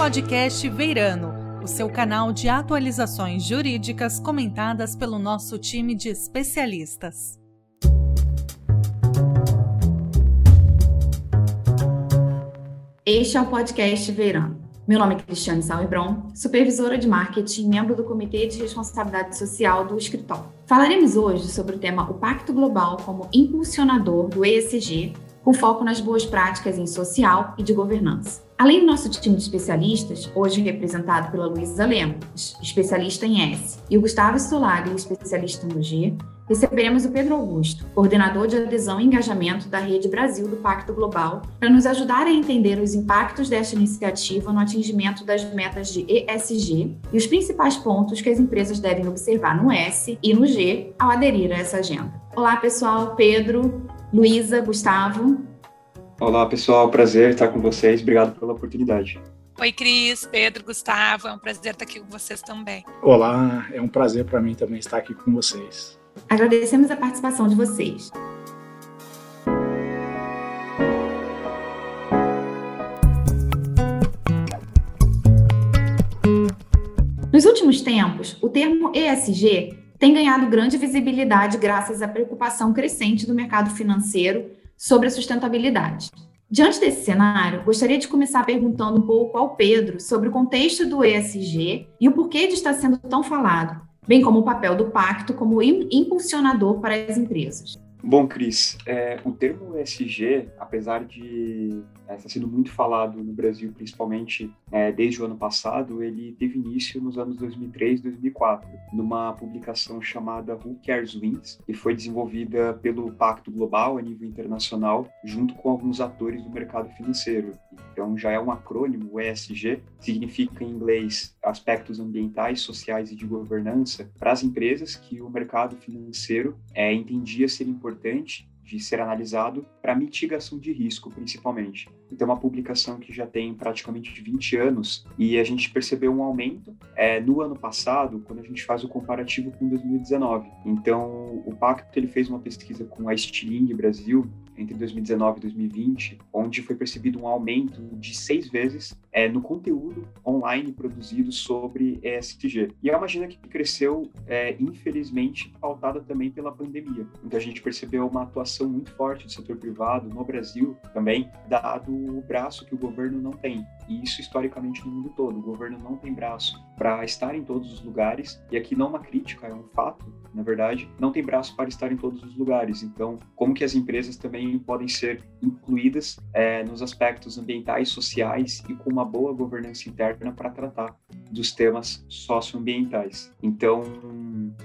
podcast Veirano, o seu canal de atualizações jurídicas comentadas pelo nosso time de especialistas. Este é o podcast Veirano. Meu nome é Cristiane Salmebron, supervisora de marketing e membro do Comitê de Responsabilidade Social do escritório. Falaremos hoje sobre o tema O Pacto Global como impulsionador do ESG, com foco nas boas práticas em social e de governança. Além do nosso time de especialistas, hoje representado pela Luísa Lemos, especialista em S, e o Gustavo Solari, especialista no G, receberemos o Pedro Augusto, coordenador de adesão e engajamento da Rede Brasil do Pacto Global, para nos ajudar a entender os impactos desta iniciativa no atingimento das metas de ESG e os principais pontos que as empresas devem observar no S e no G ao aderir a essa agenda. Olá, pessoal. Pedro, Luísa, Gustavo. Olá, pessoal. Prazer estar com vocês. Obrigado pela oportunidade. Oi, Cris, Pedro, Gustavo. É um prazer estar aqui com vocês também. Olá, é um prazer para mim também estar aqui com vocês. Agradecemos a participação de vocês. Nos últimos tempos, o termo ESG tem ganhado grande visibilidade graças à preocupação crescente do mercado financeiro sobre a sustentabilidade. Diante desse cenário, gostaria de começar perguntando um pouco ao Pedro sobre o contexto do ESG e o porquê de estar sendo tão falado, bem como o papel do pacto como impulsionador para as empresas. Bom, Cris, é, o termo ESG, apesar de é, estar sendo muito falado no Brasil, principalmente é, desde o ano passado, ele teve início nos anos 2003 2004, numa publicação chamada Who Cares Wins, que foi desenvolvida pelo Pacto Global a nível internacional, junto com alguns atores do mercado financeiro. Então, já é um acrônimo, o ESG, significa em inglês aspectos ambientais, sociais e de governança para as empresas que o mercado financeiro é, entendia ser importante de ser analisado para mitigação de risco, principalmente. Então, é uma publicação que já tem praticamente 20 anos e a gente percebeu um aumento é, no ano passado, quando a gente faz o comparativo com 2019. Então, o Pacto ele fez uma pesquisa com a Stiling Brasil entre 2019 e 2020, onde foi percebido um aumento de seis vezes é, no conteúdo online produzido sobre ESG. E é uma agenda que cresceu, é, infelizmente, pautada também pela pandemia. Então a gente percebeu uma atuação muito forte do setor privado no Brasil também, dado o braço que o governo não tem. E isso historicamente no mundo todo. O governo não tem braço para estar em todos os lugares. E aqui não é uma crítica, é um fato, na verdade, não tem braço para estar em todos os lugares. Então, como que as empresas também podem ser incluídas é, nos aspectos ambientais, sociais e com uma boa governança interna para tratar dos temas socioambientais. Então,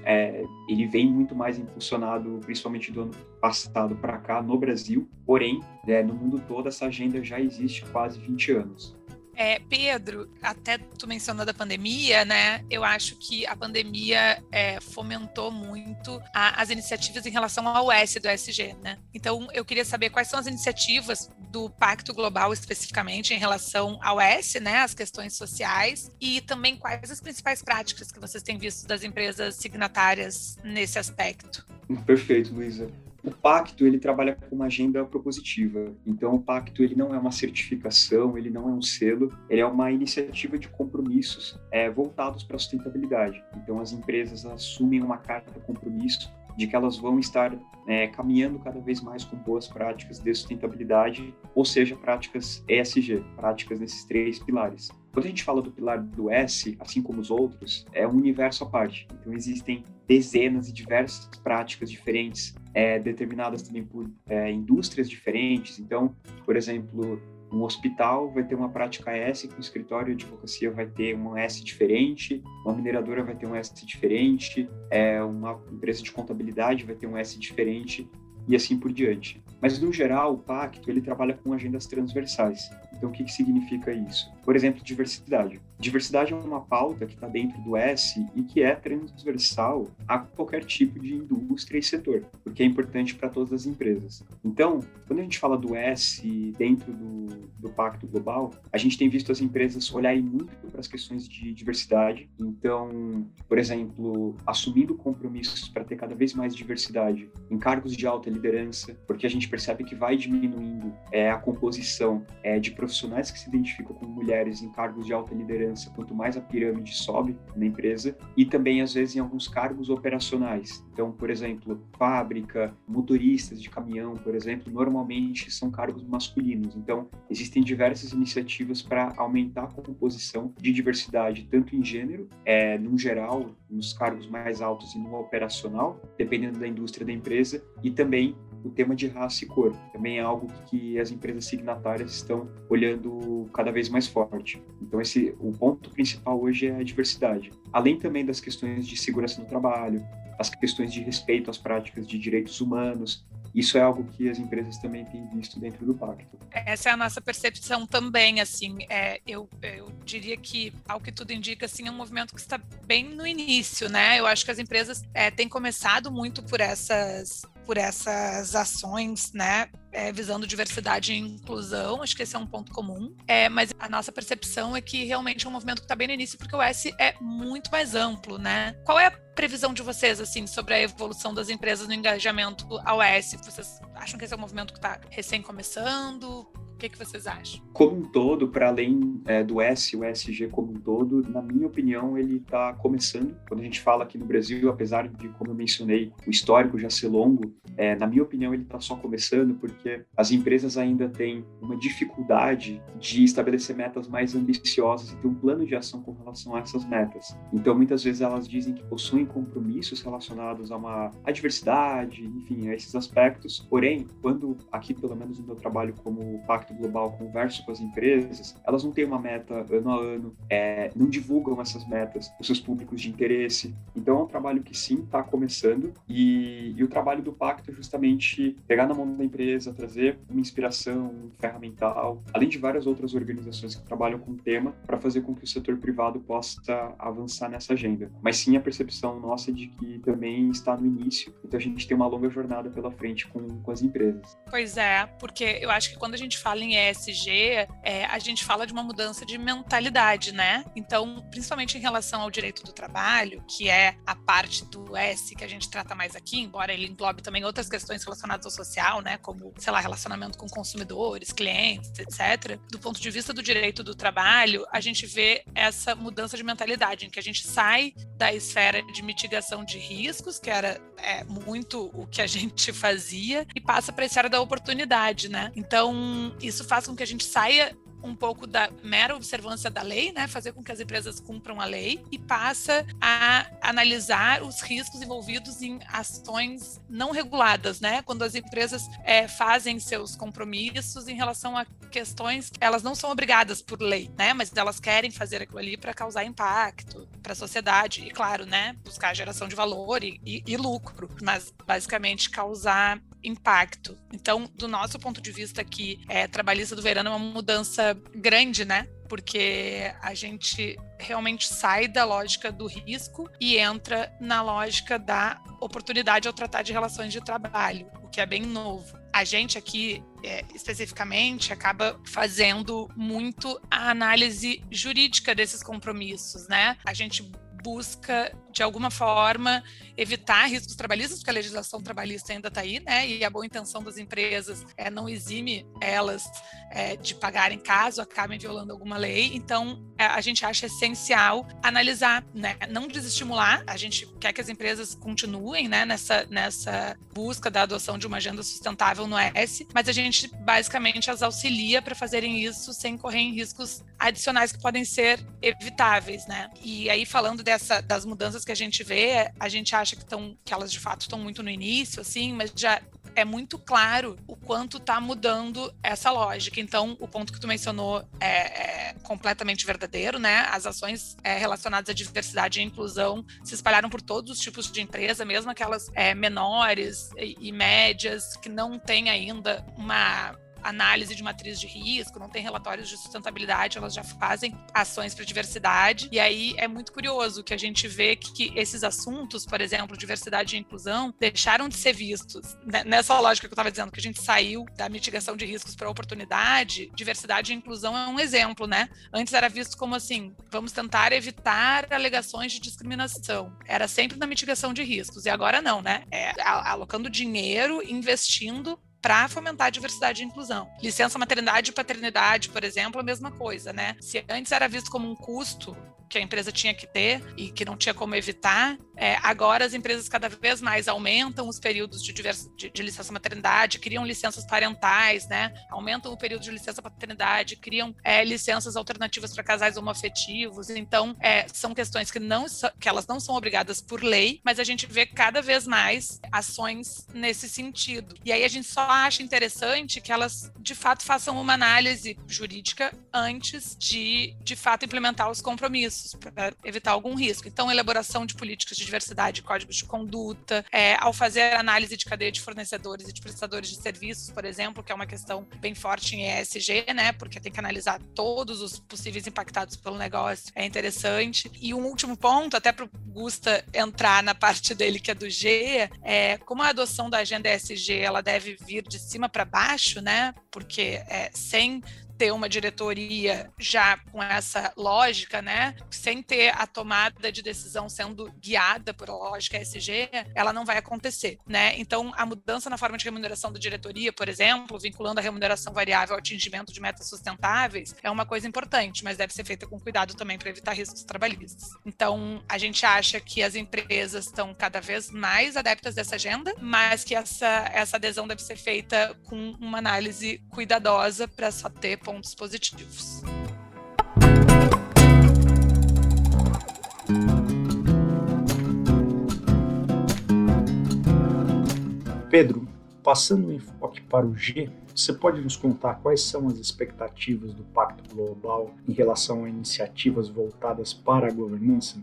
é, ele vem muito mais impulsionado, principalmente do ano passado para cá, no Brasil, porém, é, no mundo todo, essa agenda já existe quase 20 anos. É, Pedro, até tu mencionou da pandemia, né? Eu acho que a pandemia é, fomentou muito a, as iniciativas em relação ao S do SG, né? Então, eu queria saber quais são as iniciativas do Pacto Global especificamente em relação ao S, né? As questões sociais e também quais as principais práticas que vocês têm visto das empresas signatárias nesse aspecto. Perfeito, Luísa. O pacto ele trabalha com uma agenda propositiva. Então o pacto ele não é uma certificação, ele não é um selo, ele é uma iniciativa de compromissos é, voltados para a sustentabilidade. Então as empresas assumem uma carta de compromisso de que elas vão estar é, caminhando cada vez mais com boas práticas de sustentabilidade, ou seja, práticas ESG, práticas nesses três pilares. Quando a gente fala do pilar do S, assim como os outros, é um universo à parte. Então existem dezenas e diversas práticas diferentes, é, determinadas também por é, indústrias diferentes. Então, por exemplo, um hospital vai ter uma prática S, um escritório de advocacia vai ter um S diferente, uma mineradora vai ter um S diferente, é, uma empresa de contabilidade vai ter um S diferente e assim por diante. Mas, no geral, o pacto ele trabalha com agendas transversais. Então, o que, que significa isso? Por exemplo, diversidade. Diversidade é uma pauta que está dentro do S e que é transversal a qualquer tipo de indústria e setor, porque é importante para todas as empresas. Então, quando a gente fala do S dentro do, do Pacto Global, a gente tem visto as empresas olharem muito para as questões de diversidade. Então, por exemplo, assumindo compromissos para ter cada vez mais diversidade em cargos de alta liderança, porque a gente percebe que vai diminuindo é, a composição é, de profissionais que se identificam com mulheres em cargos de alta liderança liderança, quanto mais a pirâmide sobe na empresa, e também, às vezes, em alguns cargos operacionais. Então, por exemplo, fábrica, motoristas de caminhão, por exemplo, normalmente são cargos masculinos. Então, existem diversas iniciativas para aumentar a composição de diversidade, tanto em gênero, é, no geral, nos cargos mais altos e no operacional, dependendo da indústria da empresa, e também o tema de raça e cor. Também é algo que as empresas signatárias estão olhando cada vez mais forte. Então, esse, o ponto principal hoje é a diversidade. Além também das questões de segurança no trabalho, as questões de respeito às práticas de direitos humanos, isso é algo que as empresas também têm visto dentro do pacto. Essa é a nossa percepção também, assim, é, eu, eu diria que, ao que tudo indica, assim, é um movimento que está bem no início, né? Eu acho que as empresas é, têm começado muito por essas por essas ações, né, é, visando diversidade e inclusão, acho que esse é um ponto comum. É, mas a nossa percepção é que realmente é um movimento que está bem no início, porque o S é muito mais amplo, né? Qual é a previsão de vocês, assim, sobre a evolução das empresas no engajamento ao S? Vocês acham que esse é um movimento que está recém começando? O que, que vocês acham? Como um todo, para além é, do S, o SG como um todo, na minha opinião, ele está começando. Quando a gente fala aqui no Brasil, apesar de, como eu mencionei, o histórico já ser longo, é, na minha opinião, ele está só começando porque as empresas ainda têm uma dificuldade de estabelecer metas mais ambiciosas e ter um plano de ação com relação a essas metas. Então, muitas vezes elas dizem que possuem compromissos relacionados a uma a diversidade, enfim, a esses aspectos. Porém, quando aqui, pelo menos no meu trabalho como Pacto Impacto Global converso com as empresas, elas não têm uma meta ano a ano, é, não divulgam essas metas para os seus públicos de interesse. Então é um trabalho que sim está começando e, e, o trabalho do Pacto é justamente pegar na mão da empresa, trazer uma inspiração um ferramental, além de várias outras organizações que trabalham com o tema, para fazer com que o setor privado possa avançar nessa agenda. Mas sim a percepção nossa de que também está no início, então a gente tem uma longa jornada pela frente com, com as empresas. Pois é, porque eu acho que quando a gente fala fala em ESG, é, a gente fala de uma mudança de mentalidade, né? Então, principalmente em relação ao direito do trabalho, que é a parte do S que a gente trata mais aqui, embora ele englobe também outras questões relacionadas ao social, né? Como, sei lá, relacionamento com consumidores, clientes, etc. Do ponto de vista do direito do trabalho, a gente vê essa mudança de mentalidade, em que a gente sai da esfera de mitigação de riscos, que era é, muito o que a gente fazia, e passa para a esfera da oportunidade, né? Então, isso faz com que a gente saia um pouco da mera observância da lei, né, fazer com que as empresas cumpram a lei e passa a analisar os riscos envolvidos em ações não reguladas, né, quando as empresas é, fazem seus compromissos em relação a questões que elas não são obrigadas por lei, né, mas elas querem fazer aquilo ali para causar impacto para a sociedade e, claro, né, buscar geração de valor e, e, e lucro, mas basicamente causar impacto. Então, do nosso ponto de vista aqui, é, trabalhista do verano é uma mudança grande, né? Porque a gente realmente sai da lógica do risco e entra na lógica da oportunidade ao tratar de relações de trabalho, o que é bem novo. A gente aqui, é, especificamente, acaba fazendo muito a análise jurídica desses compromissos, né? A gente busca, de alguma forma, evitar riscos trabalhistas, porque a legislação trabalhista ainda está aí, né? E a boa intenção das empresas é, não exime elas é, de pagarem caso acabem violando alguma lei. Então, é, a gente acha essencial analisar, né? Não desestimular, a gente quer que as empresas continuem né, nessa, nessa busca da adoção de uma agenda sustentável no S, mas a gente basicamente as auxilia para fazerem isso sem correr em riscos adicionais que podem ser evitáveis, né? E aí, falando de dessa, das mudanças que a gente vê, a gente acha que, tão, que elas de fato estão muito no início, assim, mas já é muito claro o quanto está mudando essa lógica. Então, o ponto que tu mencionou é, é completamente verdadeiro, né? As ações é, relacionadas à diversidade e inclusão se espalharam por todos os tipos de empresa, mesmo aquelas é, menores e, e médias que não têm ainda uma análise de matriz de risco, não tem relatórios de sustentabilidade, elas já fazem ações para diversidade. E aí é muito curioso que a gente vê que, que esses assuntos, por exemplo, diversidade e inclusão, deixaram de ser vistos. Né, nessa lógica que eu estava dizendo, que a gente saiu da mitigação de riscos para oportunidade, diversidade e inclusão é um exemplo, né? Antes era visto como assim, vamos tentar evitar alegações de discriminação. Era sempre na mitigação de riscos. E agora não, né? É alocando dinheiro, investindo para fomentar a diversidade e inclusão. Licença maternidade e paternidade, por exemplo, a mesma coisa, né? Se antes era visto como um custo que a empresa tinha que ter e que não tinha como evitar, é, agora as empresas cada vez mais aumentam os períodos de, de, de, licença maternidade, criam licenças parentais, né? Aumentam o período de licença paternidade, criam é, licenças alternativas para casais homoafetivos. Então, é, são questões que não que elas não são obrigadas por lei, mas a gente vê cada vez mais ações nesse sentido. E aí a gente só acha interessante que elas de fato façam uma análise jurídica antes de de fato implementar os compromissos para evitar algum risco. Então, elaboração de políticas de diversidade, códigos de conduta, é, ao fazer análise de cadeia de fornecedores e de prestadores de serviços, por exemplo, que é uma questão bem forte em ESG, né? Porque tem que analisar todos os possíveis impactados pelo negócio. É interessante. E um último ponto, até para o Gusta entrar na parte dele que é do G, é como a adoção da agenda ESG ela deve vir de cima para baixo, né? Porque é, sem ter uma diretoria já com essa lógica, né, sem ter a tomada de decisão sendo guiada por lógica SG, ela não vai acontecer, né? Então, a mudança na forma de remuneração da diretoria, por exemplo, vinculando a remuneração variável ao atingimento de metas sustentáveis, é uma coisa importante, mas deve ser feita com cuidado também para evitar riscos trabalhistas. Então, a gente acha que as empresas estão cada vez mais adeptas dessa agenda, mas que essa, essa adesão deve ser feita com uma análise cuidadosa para só ter pontos positivos. Pedro, passando o enfoque para o G, você pode nos contar quais são as expectativas do Pacto Global em relação a iniciativas voltadas para a governança?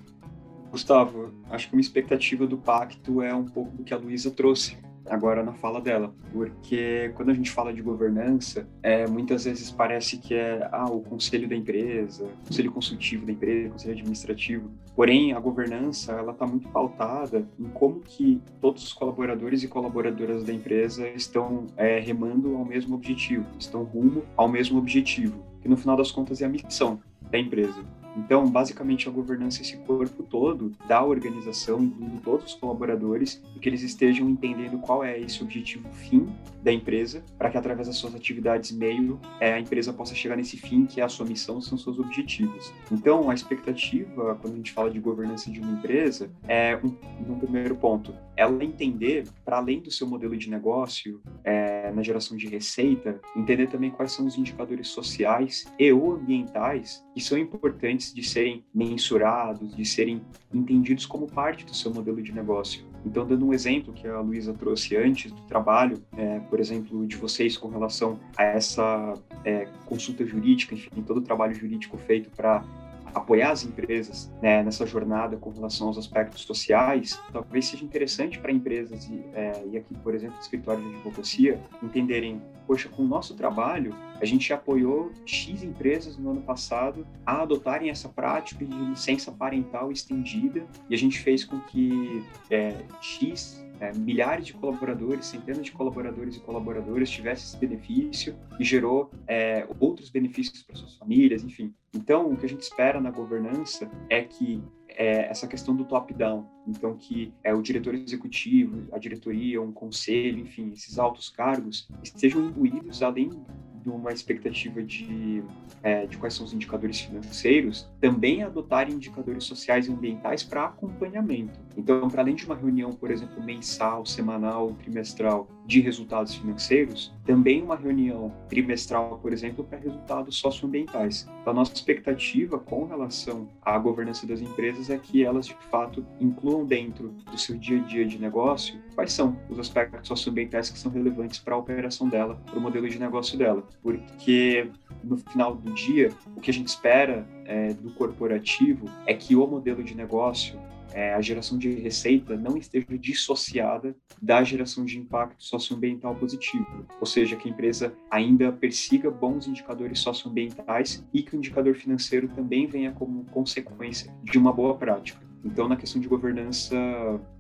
Gustavo, acho que uma expectativa do pacto é um pouco do que a Luísa trouxe agora na fala dela, porque quando a gente fala de governança, é, muitas vezes parece que é ah, o conselho da empresa, conselho consultivo da empresa, conselho administrativo. Porém, a governança ela está muito pautada em como que todos os colaboradores e colaboradoras da empresa estão é, remando ao mesmo objetivo, estão rumo ao mesmo objetivo, que no final das contas é a missão da empresa. Então, basicamente, a governança esse corpo todo da organização, incluindo todos os colaboradores, e que eles estejam entendendo qual é esse objetivo fim da empresa, para que através das suas atividades meio, é, a empresa possa chegar nesse fim, que é a sua missão, são seus objetivos. Então, a expectativa, quando a gente fala de governança de uma empresa, é, um, um primeiro ponto, ela entender, para além do seu modelo de negócio, é, na geração de receita, entender também quais são os indicadores sociais e ou ambientais que são importantes de serem mensurados, de serem entendidos como parte do seu modelo de negócio. Então, dando um exemplo que a Luísa trouxe antes do trabalho, é, por exemplo, de vocês com relação a essa é, consulta jurídica, enfim, todo o trabalho jurídico feito para apoiar as empresas né, nessa jornada com relação aos aspectos sociais, talvez seja interessante para empresas e, é, e aqui, por exemplo, escritórios de advocacia, entenderem, poxa, com o nosso trabalho, a gente apoiou X empresas no ano passado a adotarem essa prática de licença parental estendida e a gente fez com que é, X é, milhares de colaboradores, centenas de colaboradores e colaboradoras tivessem esse benefício e gerou é, outros benefícios para suas famílias, enfim. Então, o que a gente espera na governança é que é, essa questão do top-down, então que é o diretor executivo, a diretoria, um conselho, enfim, esses altos cargos estejam imbuídos além de uma expectativa de, é, de quais são os indicadores financeiros, também adotarem indicadores sociais e ambientais para acompanhamento. Então, para além de uma reunião, por exemplo, mensal, semanal, trimestral de resultados financeiros, também uma reunião trimestral, por exemplo, para resultados socioambientais. Então, a nossa expectativa com relação à governança das empresas é que elas, de fato, incluam dentro do seu dia a dia de negócio quais são os aspectos socioambientais que são relevantes para a operação dela, para o modelo de negócio dela. Porque no final do dia, o que a gente espera é, do corporativo é que o modelo de negócio é, a geração de receita não esteja dissociada da geração de impacto socioambiental positivo, ou seja, que a empresa ainda persiga bons indicadores socioambientais e que o indicador financeiro também venha como consequência de uma boa prática. Então, na questão de governança,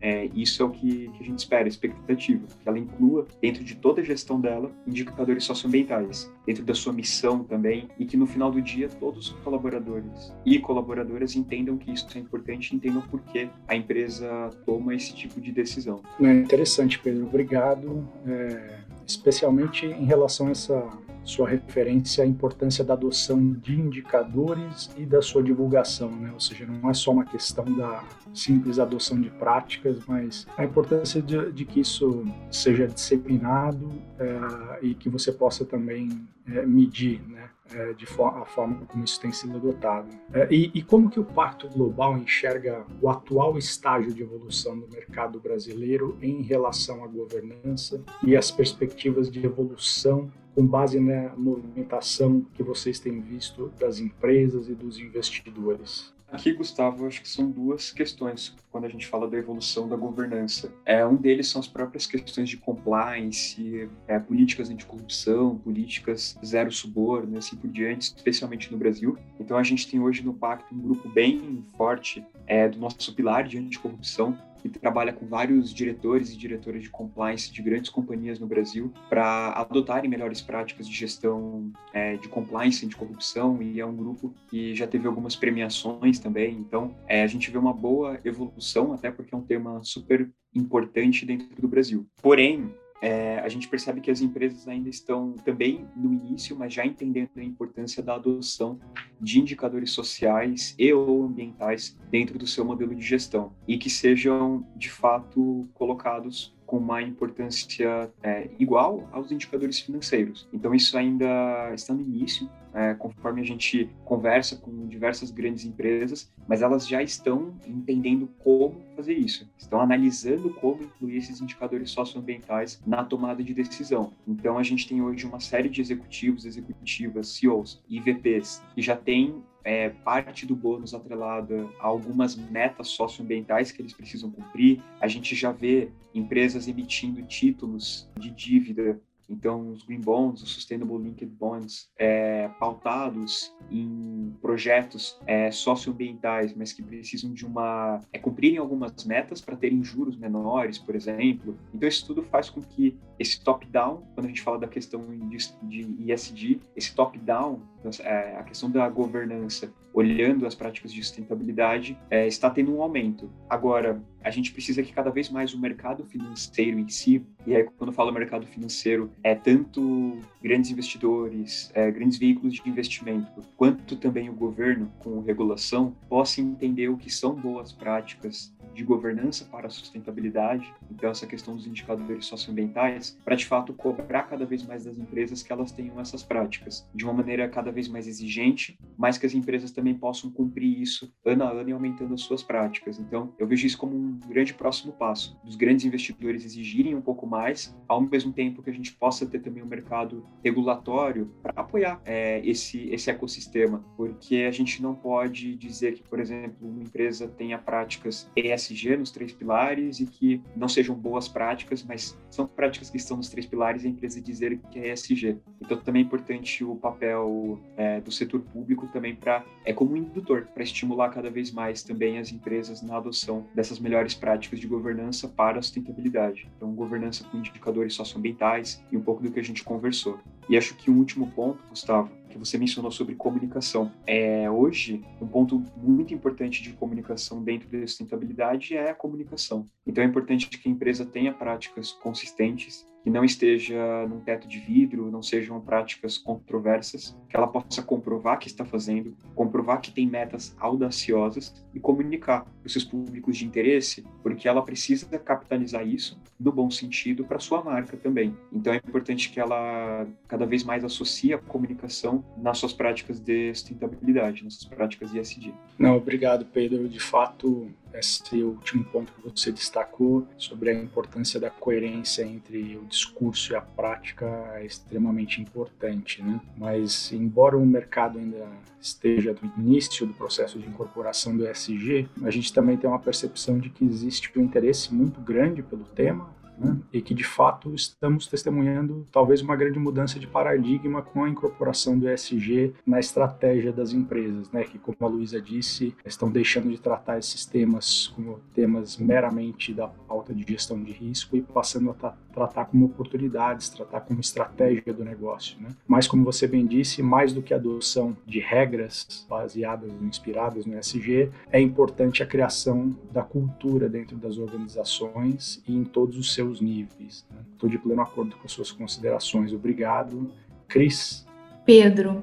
é, isso é o que, que, a gente espera, a expectativa, que ela inclua, dentro de toda a gestão dela, indicadores socioambientais, dentro da sua missão também, e que no final do dia todos os colaboradores e colaboradoras entendam que isso é importante, entendam por que a empresa toma esse tipo de decisão. É interessante, Pedro. Obrigado. É, especialmente em relação a essa sua referência à importância da adoção de indicadores e da sua divulgação, né? ou seja, não é só uma questão da simples adoção de práticas, mas a importância de, de que isso seja disseminado é, e que você possa também é, medir, né? É, de a forma como isso tem sido adotado. E, e, como que o Pacto Global enxerga o atual estágio de evolução do mercado brasileiro em relação à governança e as perspectivas de evolução com base na movimentação que vocês têm visto das empresas e dos investidores? Aqui, Gustavo, acho que são duas questões quando a gente fala da evolução da governança. É, um deles são as próprias questões de compliance, é, políticas anticorrupção, políticas zero suborno, assim por diante, especialmente no Brasil. Então, a gente tem hoje no Pacto um grupo bem forte é, do nosso pilar de anticorrupção, que trabalha com vários diretores e diretoras de compliance de grandes companhias no Brasil para adotarem melhores práticas de gestão é, de compliance de corrupção e é um grupo que já teve algumas premiações também. Então, é, a gente vê uma boa evolução, até porque é um tema super importante dentro do Brasil. Porém, é, a gente percebe que as empresas ainda estão também no início, mas já entendendo a importância da adoção de indicadores sociais e ou ambientais dentro do seu modelo de gestão e que sejam de fato colocados com uma importância é, igual aos indicadores financeiros. Então, isso ainda está no início, é, conforme a gente conversa com diversas grandes empresas, mas elas já estão entendendo como fazer isso, estão analisando como incluir esses indicadores socioambientais na tomada de decisão. Então, a gente tem hoje uma série de executivos, executivas, CEOs e VPs que já têm é, parte do bônus atrelada a algumas metas socioambientais que eles precisam cumprir. A gente já vê empresas emitindo títulos de dívida então, os Green Bonds, os Sustainable Linked Bonds, é, pautados em projetos é, socioambientais, mas que precisam de uma. É, cumprirem algumas metas para terem juros menores, por exemplo. Então, isso tudo faz com que esse top-down, quando a gente fala da questão de, de ESG, esse top-down, é, a questão da governança, olhando as práticas de sustentabilidade, é, está tendo um aumento. Agora, a gente precisa que cada vez mais o mercado financeiro em si, e aí quando eu falo mercado financeiro, é tanto grandes investidores, é, grandes veículos de investimento, quanto também o governo com regulação, possa entender o que são boas práticas de governança para a sustentabilidade, então essa questão dos indicadores socioambientais, para de fato cobrar cada vez mais das empresas que elas tenham essas práticas de uma maneira cada vez mais exigente, mas que as empresas também possam cumprir isso ano a ano e aumentando as suas práticas. Então, eu vejo isso como um grande próximo passo, dos grandes investidores exigirem um pouco mais, ao mesmo tempo que a gente possa ter também um mercado regulatório para apoiar é, esse, esse ecossistema, porque a gente não pode dizer que, por exemplo, uma empresa tenha práticas ESG nos três pilares e que não sejam boas práticas, mas são práticas que estão nos três pilares e a empresa dizer que é ESG. Então também é importante o papel é, do setor público também para é como um indutor para estimular cada vez mais também as empresas na adoção dessas melhores práticas de governança para a sustentabilidade. Então governança com indicadores socioambientais e um pouco do que a gente conversou. E acho que o um último ponto, Gustavo, que você mencionou sobre comunicação. É, hoje, um ponto muito importante de comunicação dentro da sustentabilidade é a comunicação. Então, é importante que a empresa tenha práticas consistentes que não esteja num teto de vidro, não sejam práticas controversas, que ela possa comprovar que está fazendo, comprovar que tem metas audaciosas e comunicar os seus públicos de interesse, porque ela precisa capitalizar isso no bom sentido para sua marca também. Então é importante que ela cada vez mais associe a comunicação nas suas práticas de sustentabilidade, nas suas práticas de ESG. Não, obrigado, Pedro. De fato, esse último ponto que você destacou sobre a importância da coerência entre o discurso e a prática é extremamente importante, né? Mas embora o mercado ainda esteja no início do processo de incorporação do ESG, a gente também tem uma percepção de que existe um interesse muito grande pelo tema, né? e que de fato estamos testemunhando talvez uma grande mudança de paradigma com a incorporação do ESG na estratégia das empresas, né? que como a Luísa disse, estão deixando de tratar esses temas como temas meramente da pauta de gestão de risco e passando a tratar como oportunidades, tratar como estratégia do negócio. Né? Mas como você bem disse, mais do que a adoção de regras baseadas, inspiradas no ESG, é importante a criação da cultura dentro das organizações e em todos os seus níveis. Estou né? de pleno acordo com as suas considerações. Obrigado. Cris? Pedro,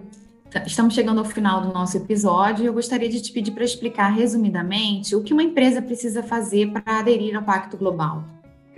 estamos chegando ao final do nosso episódio e eu gostaria de te pedir para explicar resumidamente o que uma empresa precisa fazer para aderir ao Pacto Global.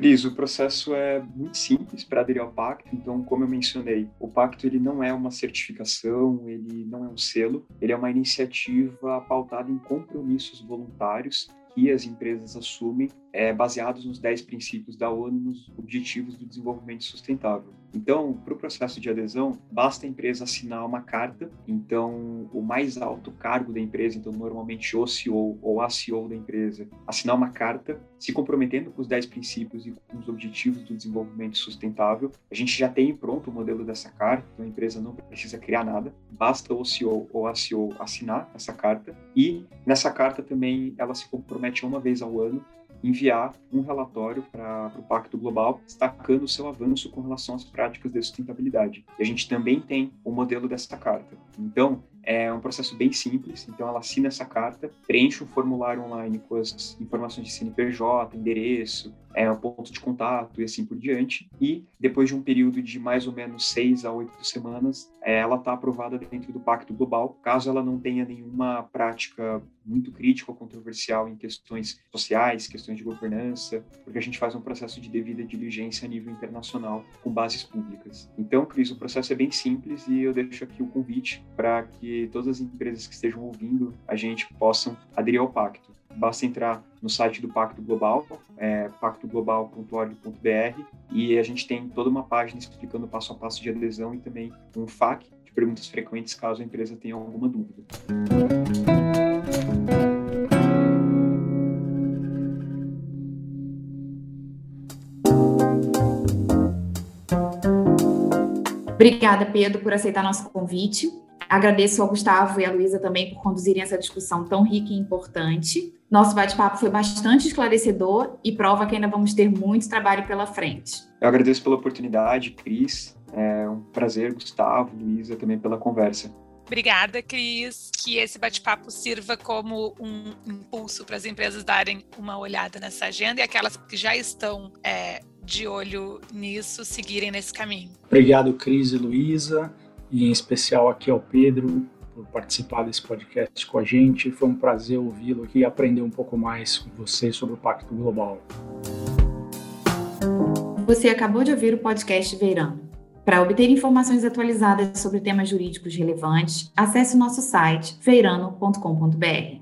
Cris, o processo é muito simples para aderir ao pacto. Então, como eu mencionei, o pacto ele não é uma certificação, ele não é um selo, ele é uma iniciativa pautada em compromissos voluntários que as empresas assumem é, baseados nos 10 princípios da ONU, nos Objetivos do Desenvolvimento Sustentável. Então, para o processo de adesão, basta a empresa assinar uma carta. Então, o mais alto cargo da empresa, então normalmente o CEO ou a CEO da empresa, assinar uma carta se comprometendo com os 10 princípios e com os Objetivos do Desenvolvimento Sustentável. A gente já tem pronto o modelo dessa carta, então a empresa não precisa criar nada, basta o CEO ou a CEO assinar essa carta e nessa carta também ela se compromete uma vez ao ano enviar um relatório para o Pacto Global destacando o seu avanço com relação às práticas de sustentabilidade. E a gente também tem o modelo dessa carta. Então, é um processo bem simples, então ela assina essa carta, preenche um formulário online com as informações de CNPJ, endereço, é, o ponto de contato e assim por diante. E depois de um período de mais ou menos seis a oito semanas, é, ela está aprovada dentro do Pacto Global, caso ela não tenha nenhuma prática muito crítica ou controversial em questões sociais, questões de governança, porque a gente faz um processo de devida diligência a nível internacional com bases públicas. Então, Cris, o processo é bem simples e eu deixo aqui o convite para que todas as empresas que estejam ouvindo a gente possam aderir ao pacto. Basta entrar no site do Pacto Global, é, pactoglobal.org.br, e a gente tem toda uma página explicando o passo a passo de adesão e também um FAQ de perguntas frequentes caso a empresa tenha alguma dúvida. Obrigada, Pedro, por aceitar nosso convite. Agradeço ao Gustavo e à Luísa também por conduzirem essa discussão tão rica e importante. Nosso bate-papo foi bastante esclarecedor e prova que ainda vamos ter muito trabalho pela frente. Eu agradeço pela oportunidade, Cris. É um prazer, Gustavo, Luísa, também pela conversa. Obrigada, Cris. Que esse bate-papo sirva como um impulso para as empresas darem uma olhada nessa agenda e aquelas que já estão é, de olho nisso seguirem nesse caminho. Obrigado, Cris e Luísa e em especial aqui ao Pedro por participar desse podcast com a gente. Foi um prazer ouvi-lo aqui e aprender um pouco mais com você sobre o Pacto Global. Você acabou de ouvir o podcast Verão. Para obter informações atualizadas sobre temas jurídicos relevantes, acesse o nosso site feirano.com.br.